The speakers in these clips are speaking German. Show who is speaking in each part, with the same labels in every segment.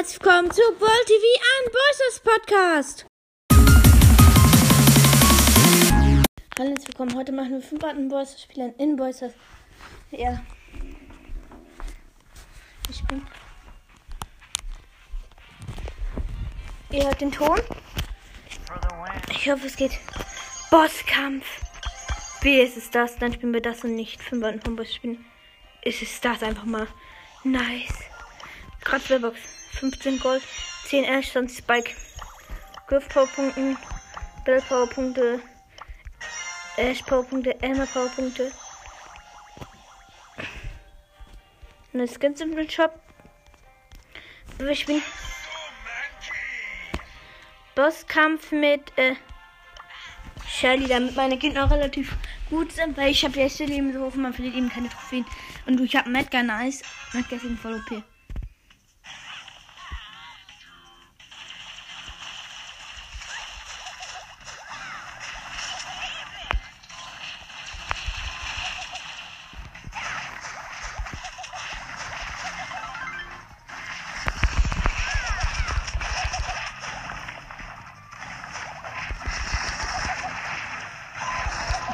Speaker 1: herzlich willkommen zu Ball TV an Boysters Podcast. Hallo, herzlich willkommen. Heute machen wir 5 Arten Boysters Spielen in Boysters. Ja. Ich bin. Ihr hört den Ton? Ich hoffe, es geht. Bosskampf. Wie ist es das? Dann spielen wir das und nicht 5 Arten von Boys spielen. Ist es das einfach mal. Nice. Kratzwerbox. 15 Gold, 10 Ash, 20 Spike. Griff Powerpunkten, Bell Powerpunkte, Ash Powerpunkte, Elmer Powerpunkte. Das ganz im Shop. Wir spielen Bosskampf mit äh, Shelly, damit meine Gegner relativ gut sind, weil ich habe ja Shelly im Hof und man verliert eben keine Trophäen. Und ich habe Medgar nice. Medgar ist voll OP.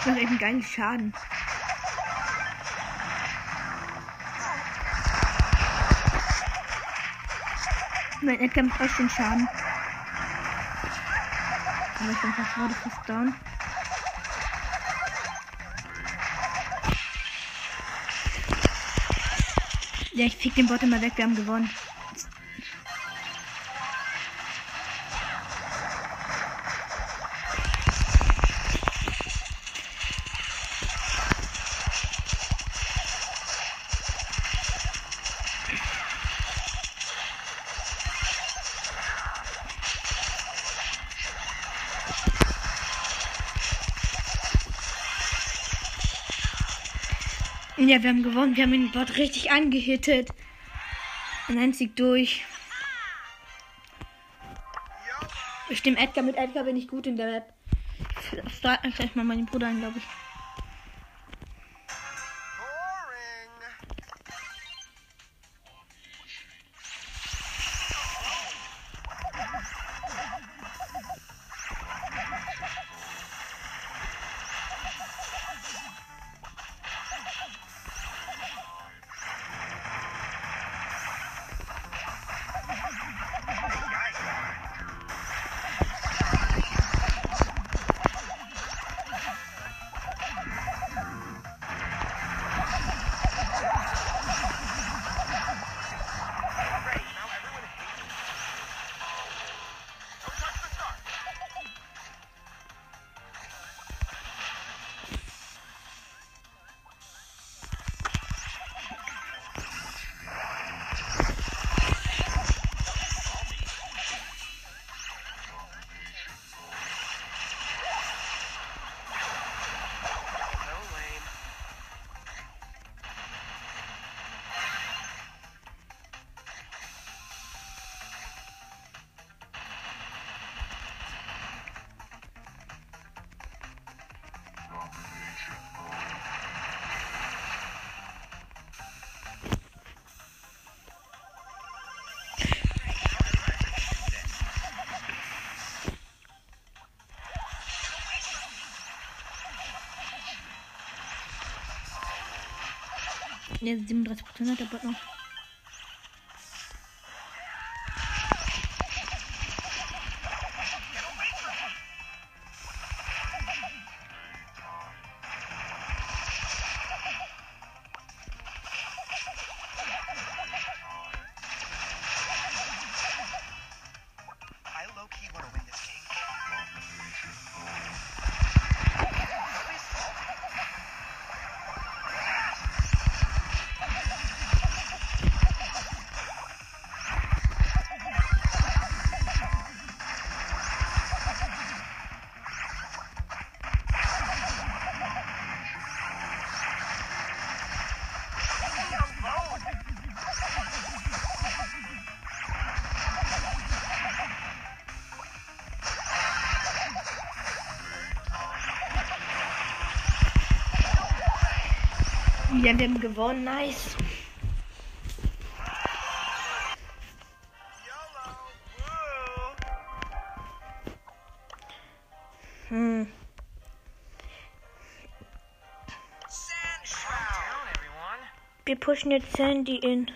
Speaker 1: Ich mache eben geilen Schaden. Mein Edgar macht auch den Schaden. Aber ich bin fast gerade fast down. Ja, ich fick den Bot immer weg, wir haben gewonnen. Ja, wir haben gewonnen. Wir haben den Bot richtig angehittet. Und ein Sieg durch. Ich stimme Edgar. Mit Edgar bin ich gut in der Map. Ich starte gleich mal meinen Bruder an, glaube ich. Ja, 37% hat der Bot noch. Ja, wir haben gewonnen. Nice. Hm. Wir pushen jetzt Sandy in.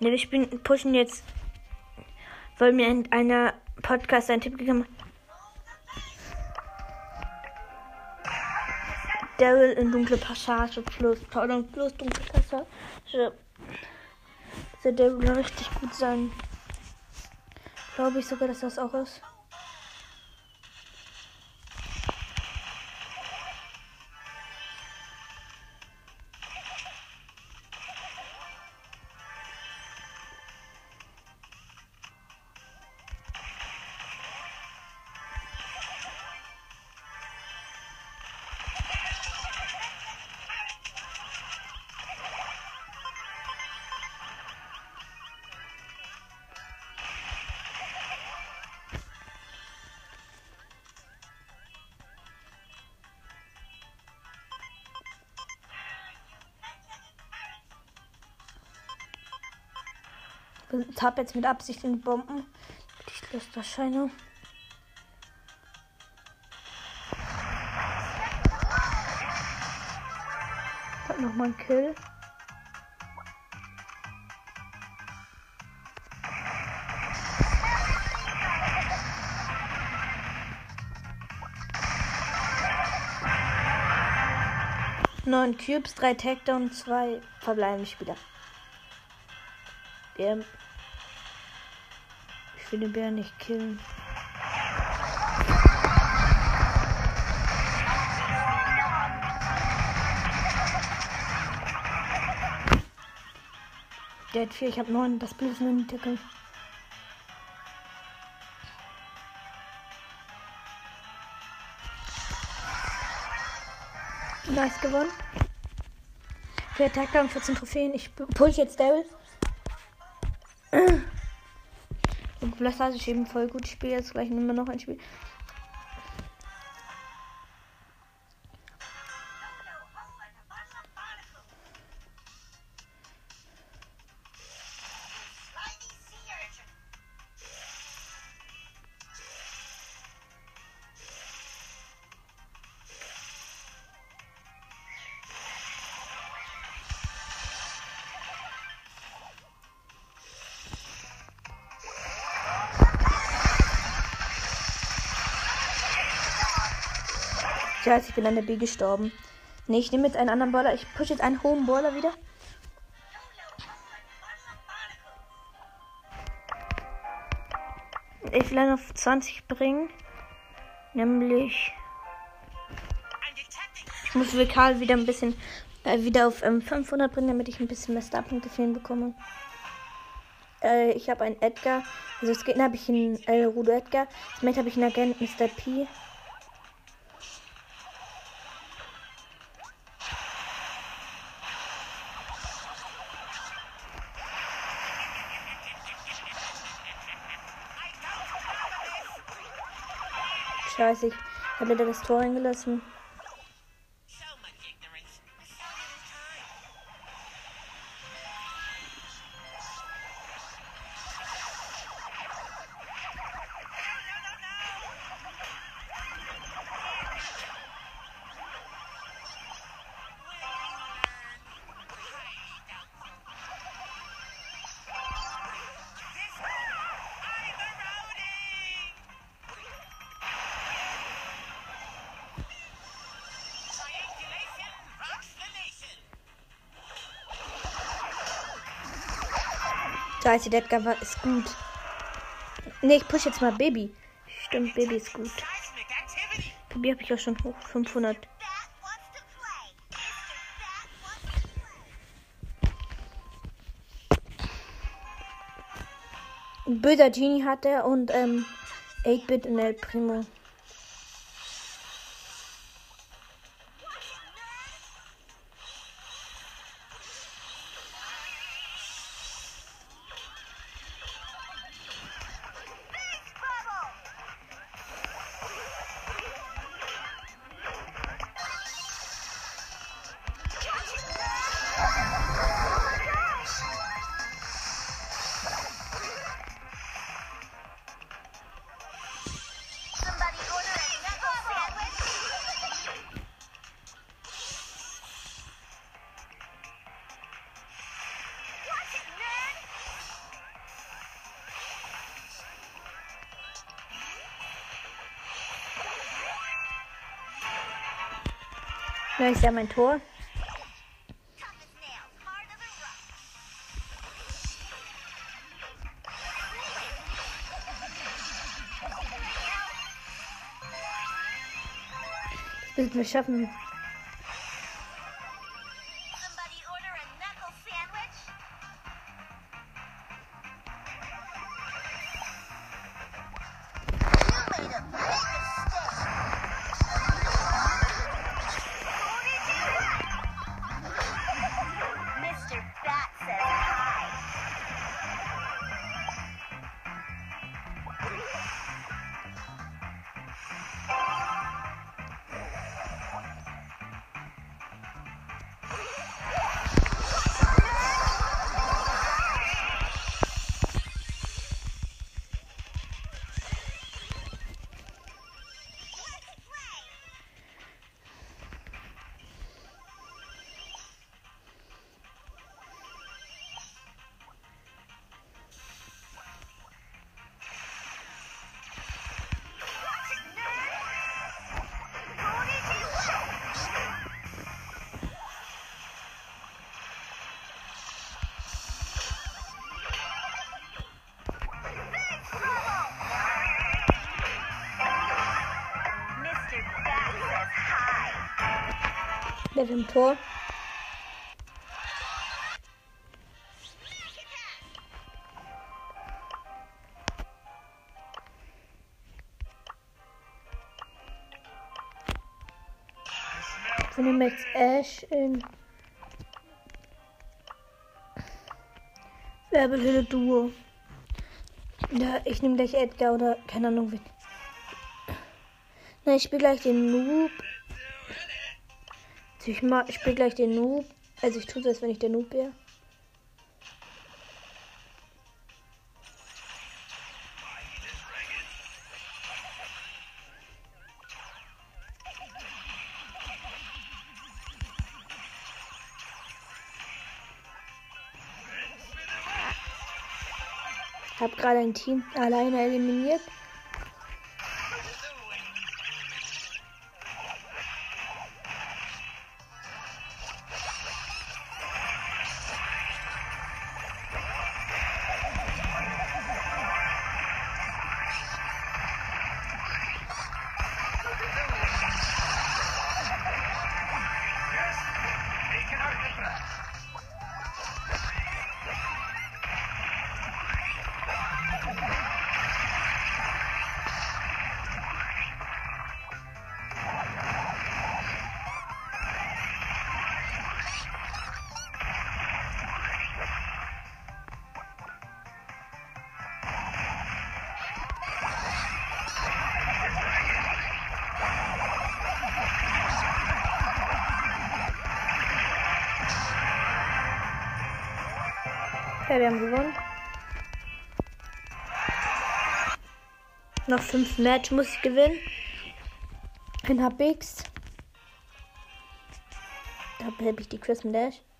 Speaker 1: Ne, wir spielen, pushen jetzt. Weil mir einer Podcast einen Tipp gegeben hat. Daryl in dunkle Passage plus, pardon, plus dunkle Passage. Der Daryl richtig gut sein. Glaube ich sogar, dass das auch ist. Habe jetzt mit Absicht in die Bomben. Die Schlusterscheinung. Hab noch mal einen Kill. Neun Cubes, drei Takedown, zwei verbleibende Spieler. Ich will den Bär nicht killen. Der hat vier, ich habe neun. Das Bild ist nur ein Ticket. Nice gewonnen. Vier und 14 Trophäen. Ich push jetzt Daryl. Und Blasters ist eben voll gut. Ich spiele jetzt gleich nur noch ein Spiel. Scheiße, ich bin an der B gestorben. Ne, ich nehme jetzt einen anderen Baller. Ich pushe jetzt einen hohen Baller wieder. Ich will einen auf 20 bringen. Nämlich. Ich muss Vikal wieder ein bisschen. Äh, wieder auf ähm, 500 bringen, damit ich ein bisschen mehr Starpunkte für ihn bekomme. Äh, ich habe einen Edgar. Also, das Gegner habe ich einen El Rudo Edgar. Das Mate habe ich einen Agent Mr. P. Scheiße, ich habe leider das Tor eingelassen. Scheiße, der Edgar war, ist gut. Ne, ich push jetzt mal Baby. Stimmt, Baby ist gut. Baby habe ich auch schon hoch 500.
Speaker 2: Bat wants to play. Mr. Bat wants
Speaker 1: Böser Genie hat er und ähm, 8-Bit in El Primo. Da ist ja mein Tor. Das müssen wir schaffen. Ist im Tor. Wir nehmen jetzt Ash in Werbehülle Duo. Ja, ich nehme gleich Edgar oder keine Ahnung wen. Nein, ich spiele gleich den Noob. Also ich, ma- ich spiele gleich den Noob. Also ich tue als wenn ich der Noob wäre. Hab gerade ein Team alleine eliminiert. Ja, wir haben gewonnen. Noch fünf Match muss ich gewinnen. Ein HBX. Da habe ich die Christmas Dash.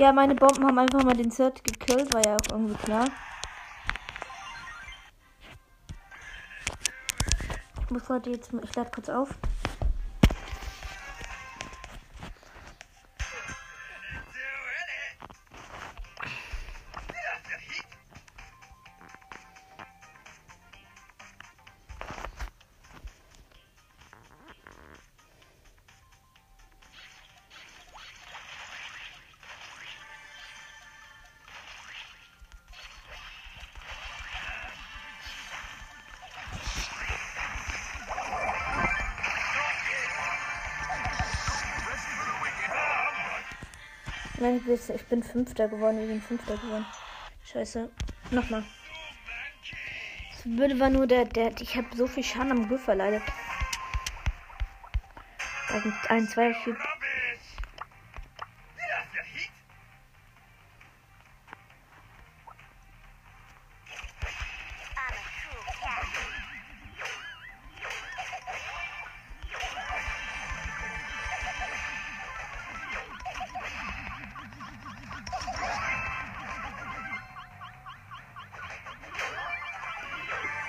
Speaker 1: Ja, meine Bomben haben einfach mal den Zert gekillt, war ja auch irgendwie klar. Ich muss heute jetzt, ich lade kurz auf. Nein, ich bin, ich bin Fünfter geworden. Wir sind Fünfter geworden. Scheiße. Nochmal. Das Blöde war nur der, der, ich habe so viel Schaden am Griff verleidet. Da sind ein, zwei, vier.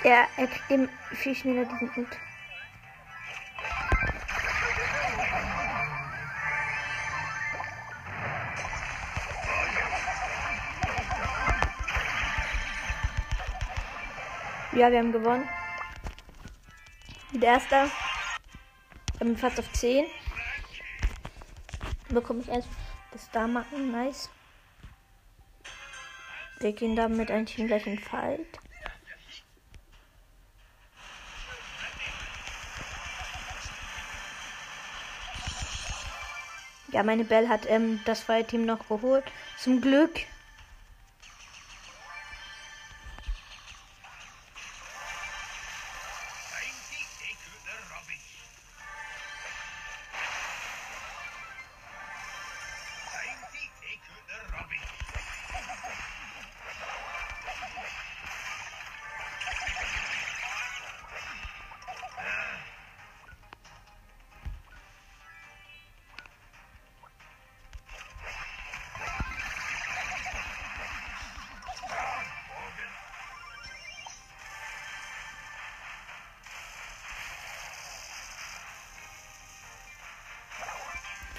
Speaker 1: Ja, er kriegt dem viel schneller diesen Ult. Ja, wir haben gewonnen. Mit erster. Wir haben fast auf 10. Bekomme ich erst das da machen. Nice. Wir gehen da mit einem Team gleich in Fight. Ja, meine Bell hat ähm, das Fire-Team noch geholt. Zum Glück.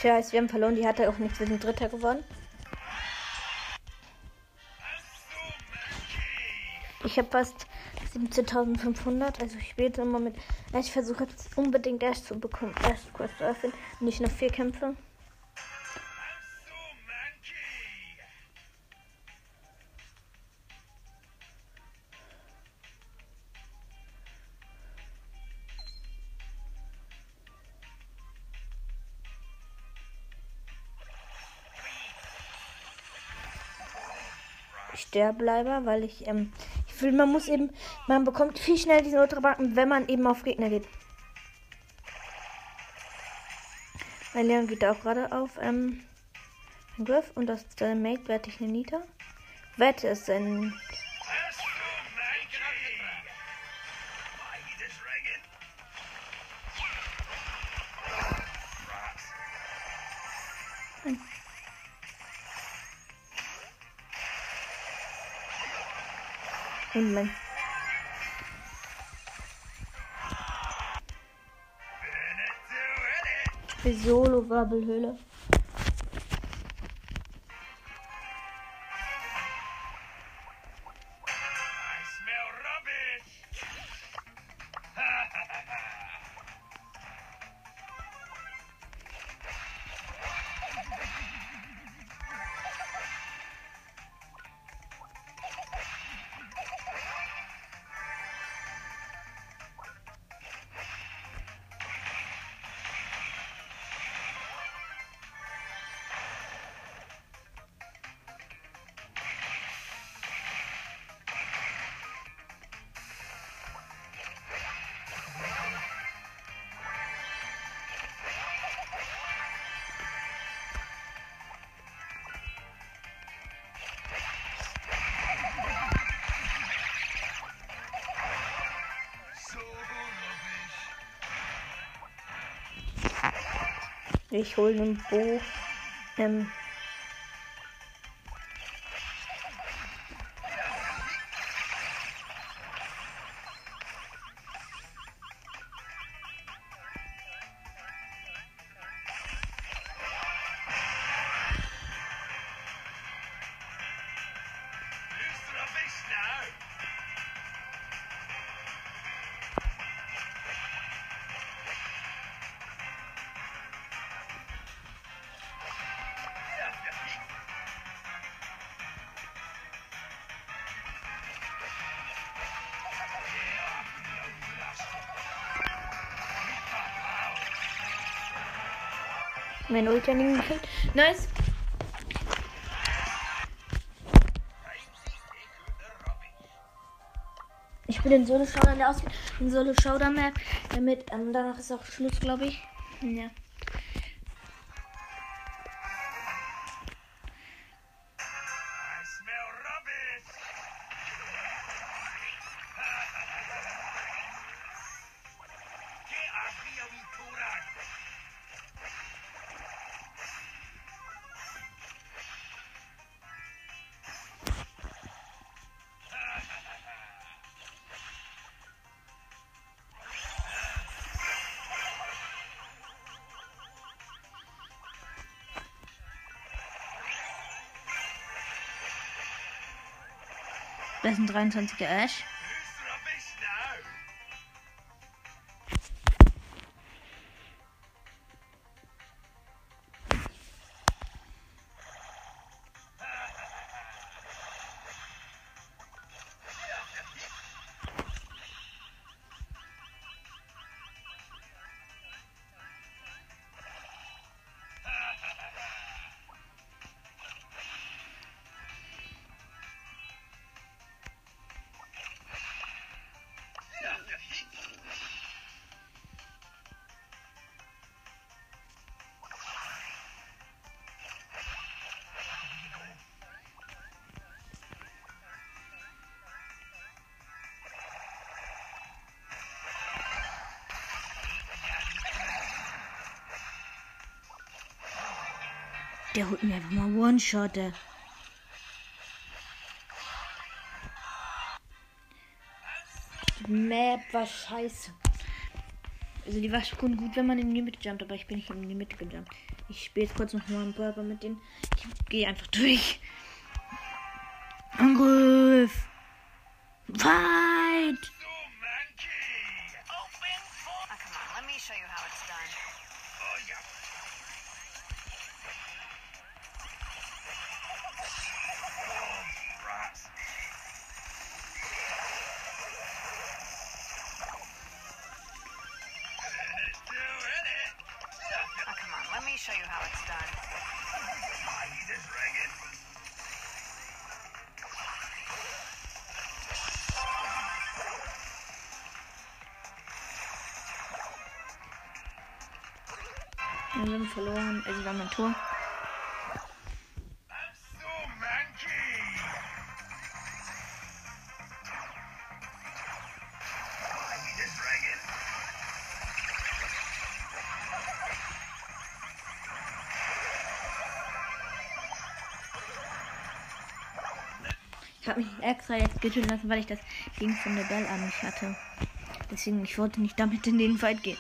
Speaker 1: Tja, wir haben verloren. Die hatte auch nichts. Wir sind Dritter geworden. Ich habe fast 17.500. Also ich spiele immer mit. Ich versuche jetzt unbedingt erst zu bekommen. Erst Quest zu öffnen. Nicht noch vier Kämpfe. Leider, weil ich, ähm, ich will, man muss eben, man bekommt viel schneller diesen Ultrabacken, wenn man eben auf Gegner geht. Mein Leon geht auch gerade auf, ähm, Angriff und das ist der Mate, wette ich eine Nita. Wette ist ein, bin Ich hole einen Bo, ähm, Mein Ultraining machen. Nice. Ich bin in so eine Showdown der Ausgabe, in so Solo Showdown Map, damit ähm, danach ist auch Schluss, glaube ich. Ja. Ist ein 23er Ash. Der holt mir einfach mal One-Shot. Die Map war scheiße. Also die war schon gut, wenn man in die Mitte jumpt, aber ich bin nicht in die Mitte gejumpt. Ich spiele jetzt kurz noch mal einen Burger mit denen. Ich gehe einfach durch. Wir haben verloren. Also wir haben ein Tor. Ich habe mich extra jetzt getötet lassen, weil ich das Ding von der Bell an mich hatte. Deswegen, ich wollte nicht damit in den Fight gehen.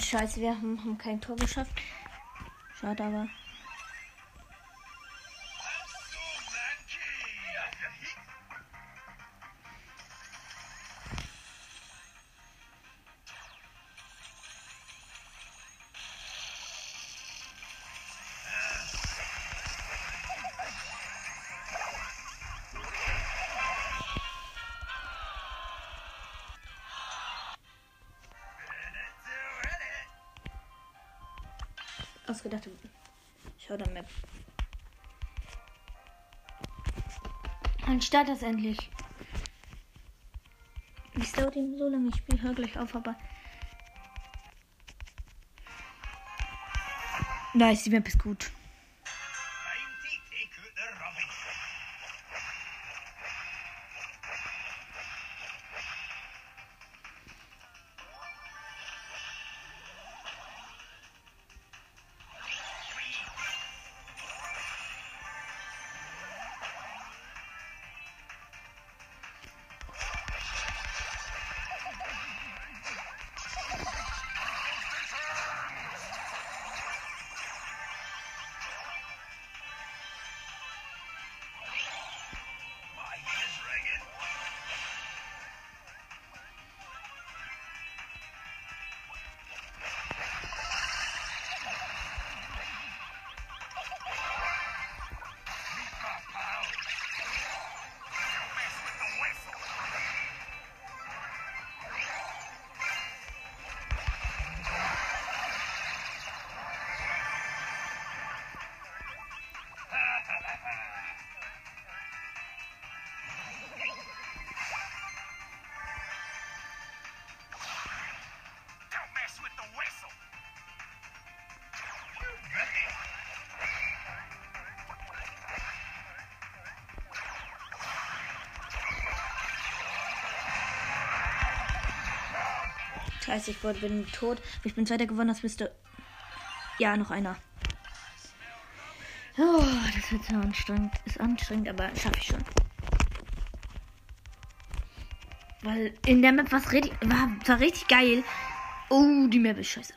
Speaker 1: Scheiße, wir haben, haben kein Tor geschafft. Schade, aber. Ausgedachte Showdown Map. Dann start das endlich. Es dauert eben so lange. Ich spiele gleich auf, aber. Nice, die Map ist gut. Scheiße, ich bin tot. Ich bin zweiter gewonnen, das müsste. Ja, noch einer. Oh, das wird so anstrengend. Ist anstrengend, aber schaffe ich schon. Weil in der Map war's richtig, war, war richtig geil. Oh, die Map ist scheiße.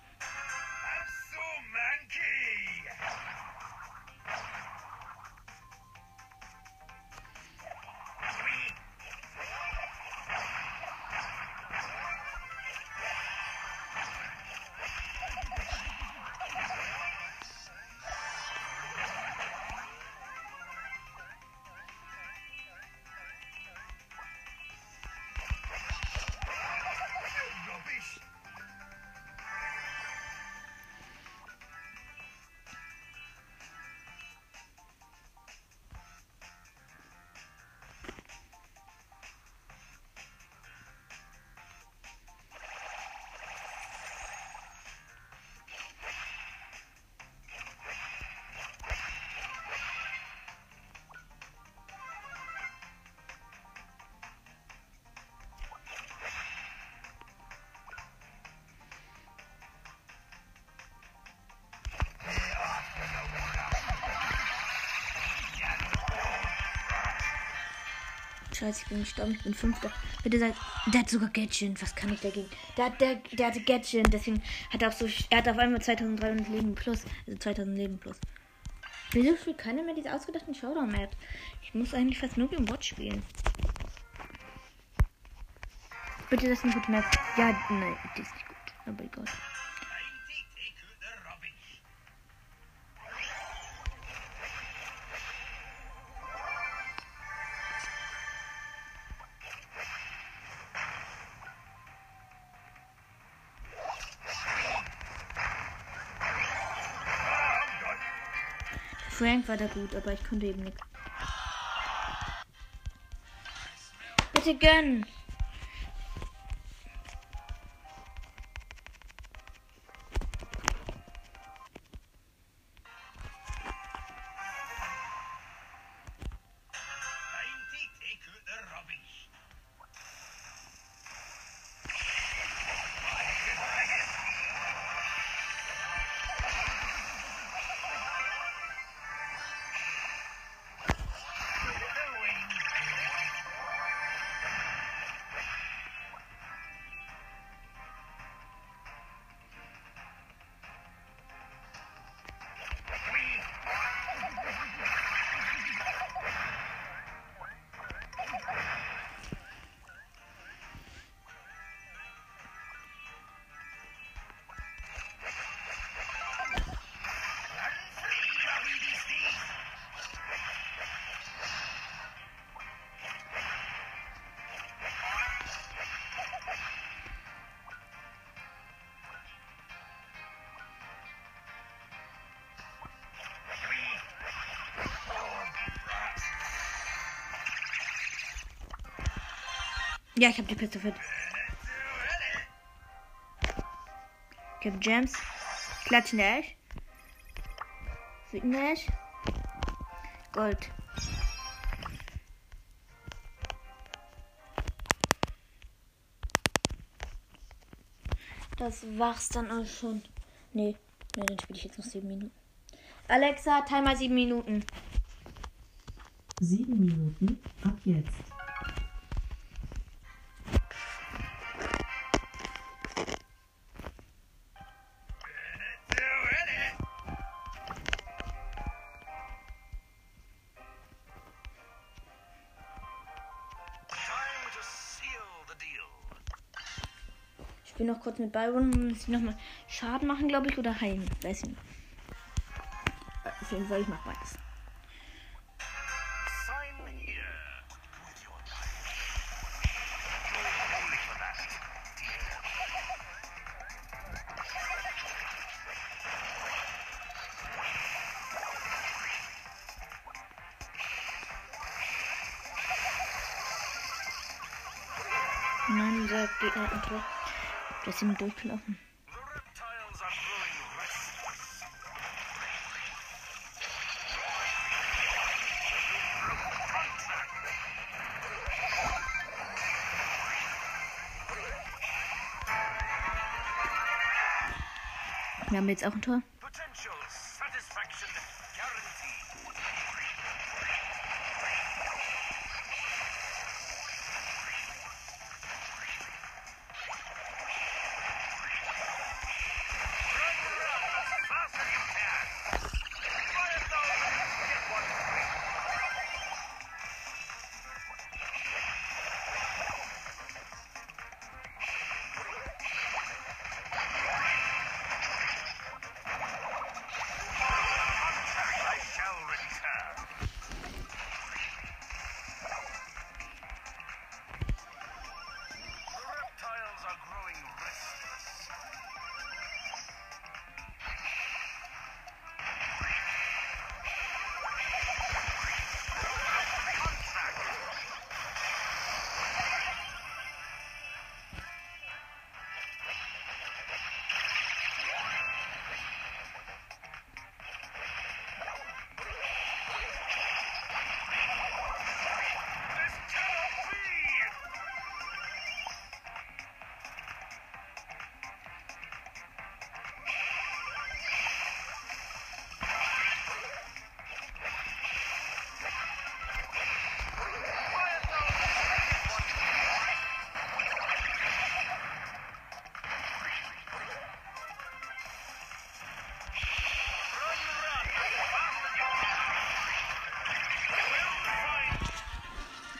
Speaker 1: Scheiße, ich bin gestorben, ich bin fünfter. Bitte seid. Der hat sogar Gatchen. Was kann ich dagegen? Der, hat- der, der hatte Gatchen, deswegen hat er auch so. Er hat auf einmal 2300 Leben plus. Also 2000 Leben plus. Wieso spielt keiner mehr diese ausgedachten Showdown-Map? Ich muss eigentlich fast nur im Watch spielen. Bitte, das ist eine gute Map. Ja, nein, die ist nicht gut. Aber egal. Frank war da gut, aber ich konnte eben nichts. Bitte gönn! Ja, ich habe die Piste fit. Ich habe Gems. Klatschen Ash. Siegen Ash. Gold. Das war's dann auch schon. Nee, nee, dann spiele ich jetzt noch sieben Minuten. Alexa, Timer sieben Minuten.
Speaker 3: Sieben Minuten ab jetzt.
Speaker 1: Kurz mit Byron und ich nochmal Schaden machen, glaube ich, oder heilen. Weiß ich nicht. Äh, Auf jeden Fall, ich mach beides. Nein, dieser Gegner hat ein Tor. Der ist durchgelaufen. Wir haben jetzt auch ein Tor.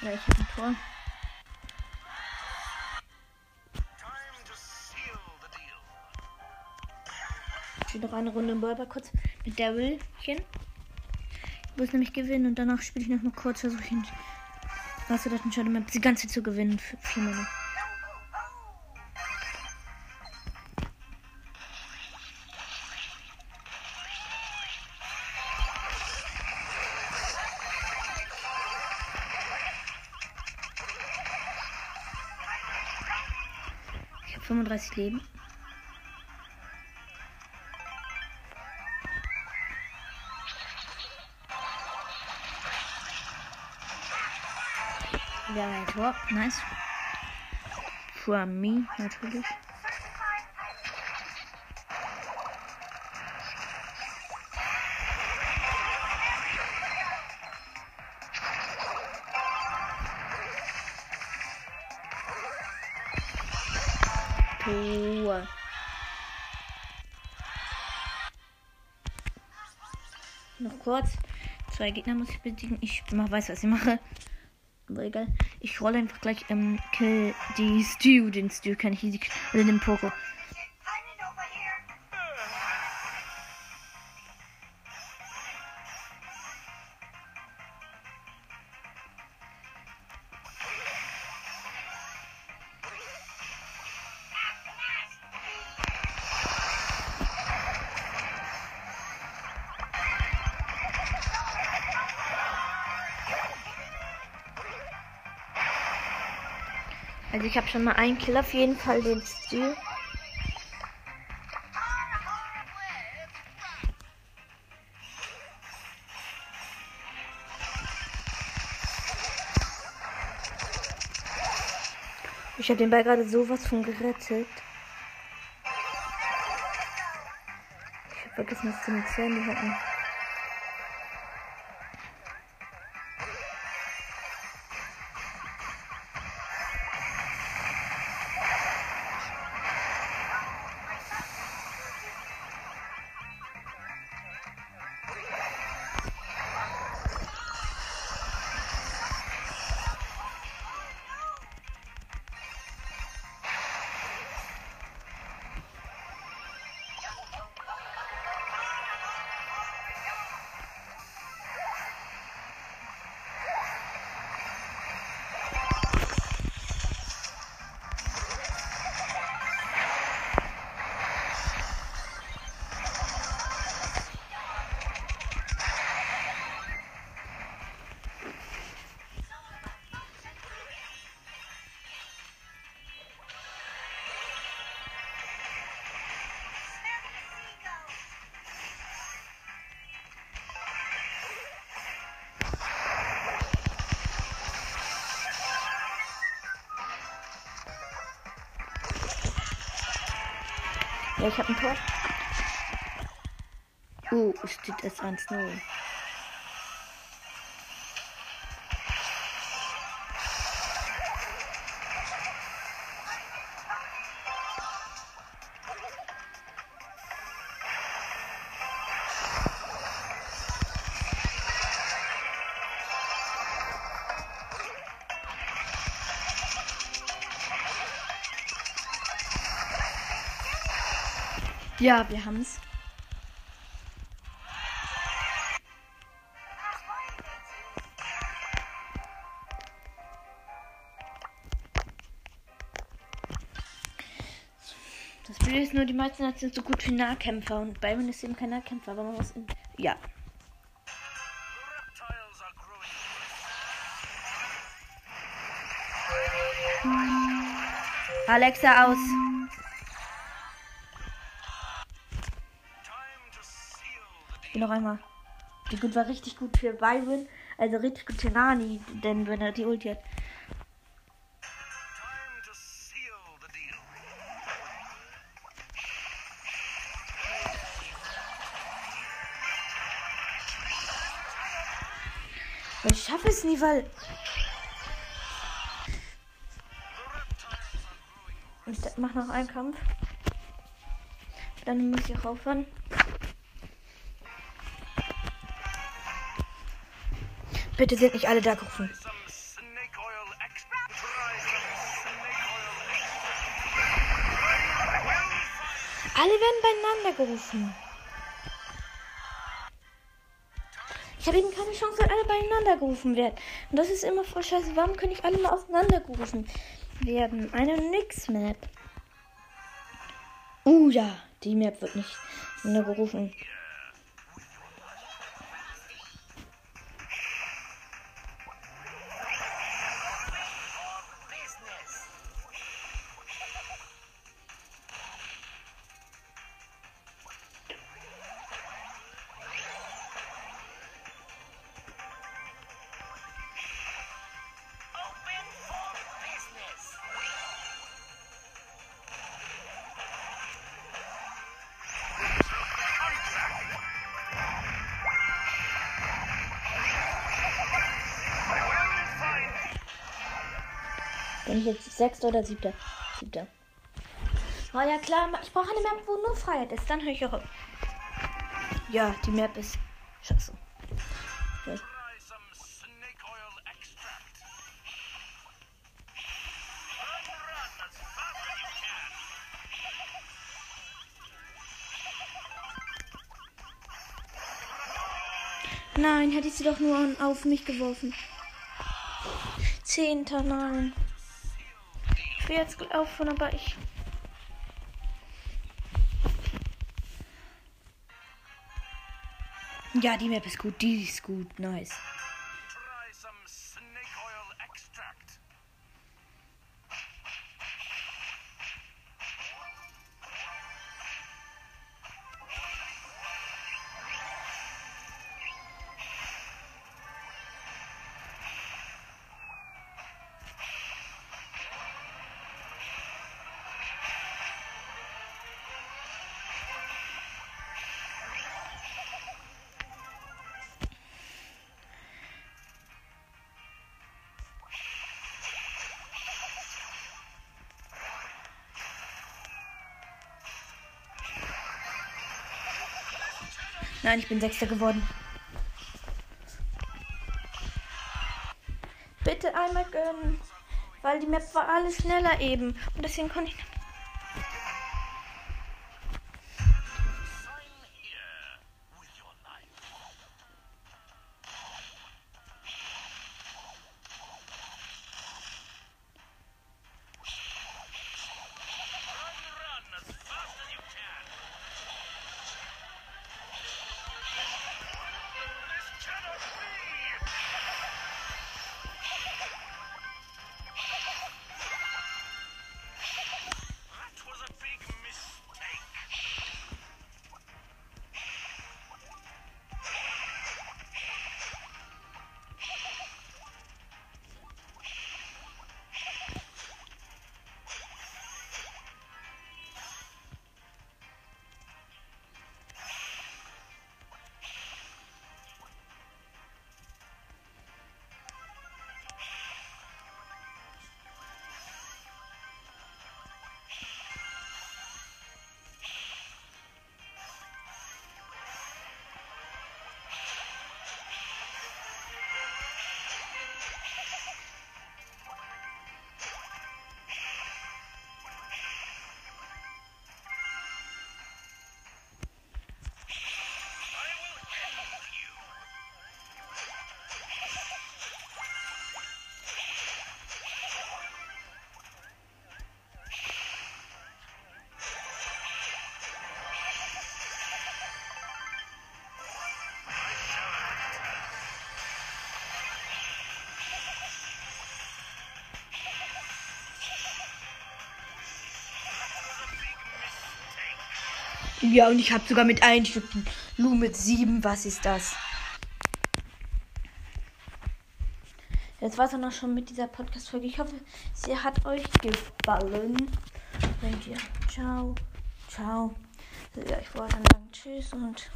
Speaker 1: Ja, ich habe ein Tor. Ich spiele noch eine Runde im Ball kurz mit Darylchen. Ich muss nämlich gewinnen und danach spiele ich noch mal kurz, versuche ich. Was du das entscheiden, Map die ganze Zeit zu gewinnen. Für vier Minuten. 35 Leben. Haben ein Tor. Nice. From me, natürlich. Kurz. Zwei Gegner muss ich besiegen. Ich weiß, was ich mache. Aber egal. Ich rolle einfach gleich ähm, kill die Stew. Den Stew kann ich easy. Oder den Poco. Also ich habe schon mal einen Kill auf jeden Fall, den Stew. Ich habe den Ball gerade sowas von gerettet. Ich habe vergessen, dass die eine Zähne hatten. ich habe ein Tor. Uh, es steht es 1-0. Ja, wir haben's. Das Blöde ist nur, die meisten sind so gut wie Nahkämpfer und Byron ist eben kein Nahkämpfer, aber man muss ihn. Ja. Alexa aus. Hier noch einmal. Die gut war richtig gut für Byron, also richtig gut für Nani, denn wenn er die Ulti hat. Ich schaffe es nie, weil. Ich mach noch einen Kampf. Dann muss ich auch aufhören. Bitte sind nicht alle da gerufen. Alle werden beieinander gerufen. Ich habe eben keine Chance, weil alle beieinander gerufen werden. Und das ist immer voll scheiße. Warum können nicht alle mal auseinander gerufen werden? Eine Nix-Map. Uh ja, die Map wird nicht gerufen. Bin ich jetzt sechster oder siebter? Siebter. Oh ja klar, ich brauche eine Map, wo nur Freiheit ist. Dann höre ich auch auf. Ja, die Map ist scheiße. Ja. Nein, hätte ich sie doch nur auf mich geworfen. Zehnter, nein. Will jetzt laufen, aber ich. Ja, die Map ist gut, die ist gut, nice. Nein, ich bin Sechster geworden. Bitte einmal gönnen. Weil die Map war alles schneller eben. Und deswegen konnte ich. Ja, und ich habe sogar mit einem Stück Lu mit sieben. Was ist das? Jetzt war es dann auch schon mit dieser Podcast-Folge. Ich hoffe, sie hat euch gefallen. Wenn ihr. Ciao. Ciao. Ja, ich wollte dann sagen Tschüss und